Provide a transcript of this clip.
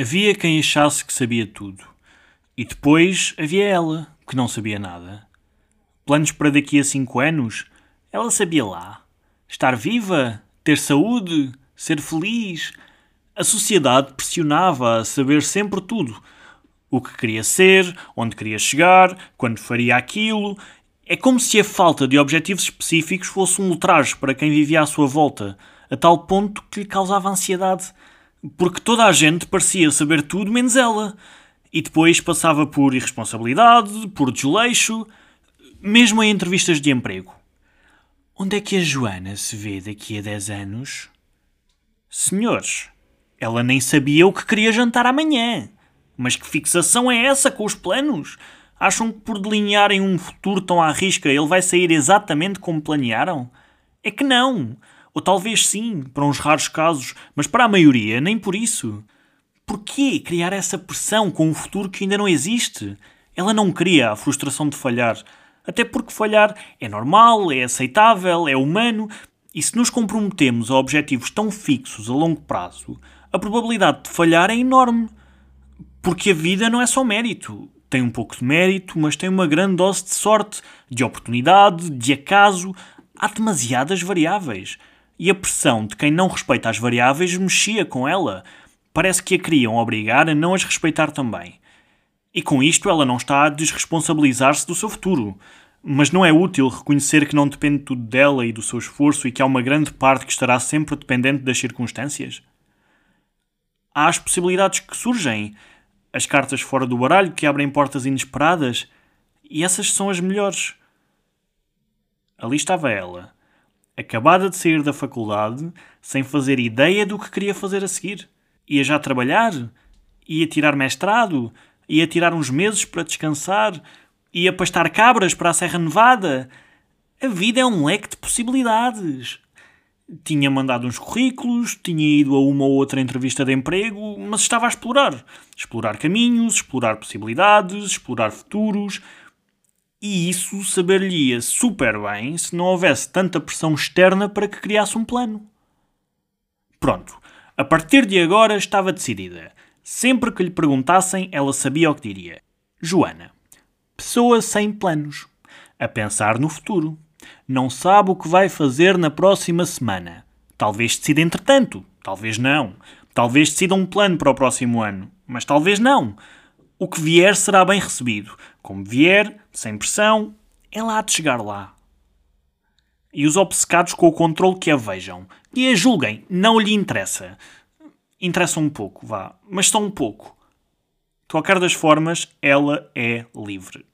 Havia quem achasse que sabia tudo. E depois havia ela, que não sabia nada. Planos para daqui a cinco anos? Ela sabia lá. Estar viva? Ter saúde? Ser feliz? A sociedade pressionava a saber sempre tudo. O que queria ser, onde queria chegar, quando faria aquilo. É como se a falta de objetivos específicos fosse um ultraje para quem vivia à sua volta, a tal ponto que lhe causava ansiedade. Porque toda a gente parecia saber tudo menos ela. E depois passava por irresponsabilidade, por desleixo, mesmo em entrevistas de emprego. Onde é que a Joana se vê daqui a 10 anos? Senhores, ela nem sabia o que queria jantar amanhã. Mas que fixação é essa com os planos? Acham que por delinearem um futuro tão à risca ele vai sair exatamente como planearam? É que não. Ou talvez sim, para uns raros casos, mas para a maioria, nem por isso. Porquê criar essa pressão com um futuro que ainda não existe? Ela não queria a frustração de falhar. Até porque falhar é normal, é aceitável, é humano, e se nos comprometemos a objetivos tão fixos a longo prazo, a probabilidade de falhar é enorme. Porque a vida não é só mérito. Tem um pouco de mérito, mas tem uma grande dose de sorte, de oportunidade, de acaso. Há demasiadas variáveis e a pressão de quem não respeita as variáveis mexia com ela. Parece que a queriam obrigar a não as respeitar também. E com isto ela não está a desresponsabilizar-se do seu futuro. Mas não é útil reconhecer que não depende tudo dela e do seu esforço e que há uma grande parte que estará sempre dependente das circunstâncias? Há as possibilidades que surgem, as cartas fora do baralho que abrem portas inesperadas, e essas são as melhores. Ali estava ela, acabada de sair da faculdade, sem fazer ideia do que queria fazer a seguir. Ia já trabalhar? Ia tirar mestrado? Ia tirar uns meses para descansar? Ia pastar cabras para a Serra Nevada? A vida é um leque de possibilidades. Tinha mandado uns currículos, tinha ido a uma ou outra entrevista de emprego, mas estava a explorar. Explorar caminhos, explorar possibilidades, explorar futuros e isso saber-lhe-ia super bem se não houvesse tanta pressão externa para que criasse um plano. Pronto, a partir de agora estava decidida. Sempre que lhe perguntassem, ela sabia o que diria. Joana. Pessoa sem planos. A pensar no futuro. Não sabe o que vai fazer na próxima semana. Talvez decida entretanto. Talvez não. Talvez decida um plano para o próximo ano. Mas talvez não. O que vier será bem recebido. Como vier, sem pressão, é lá de chegar lá. E os obcecados com o controle que a vejam. E a julguem, não lhe interessa. Interessa um pouco, vá, mas só um pouco. De qualquer das formas, ela é livre.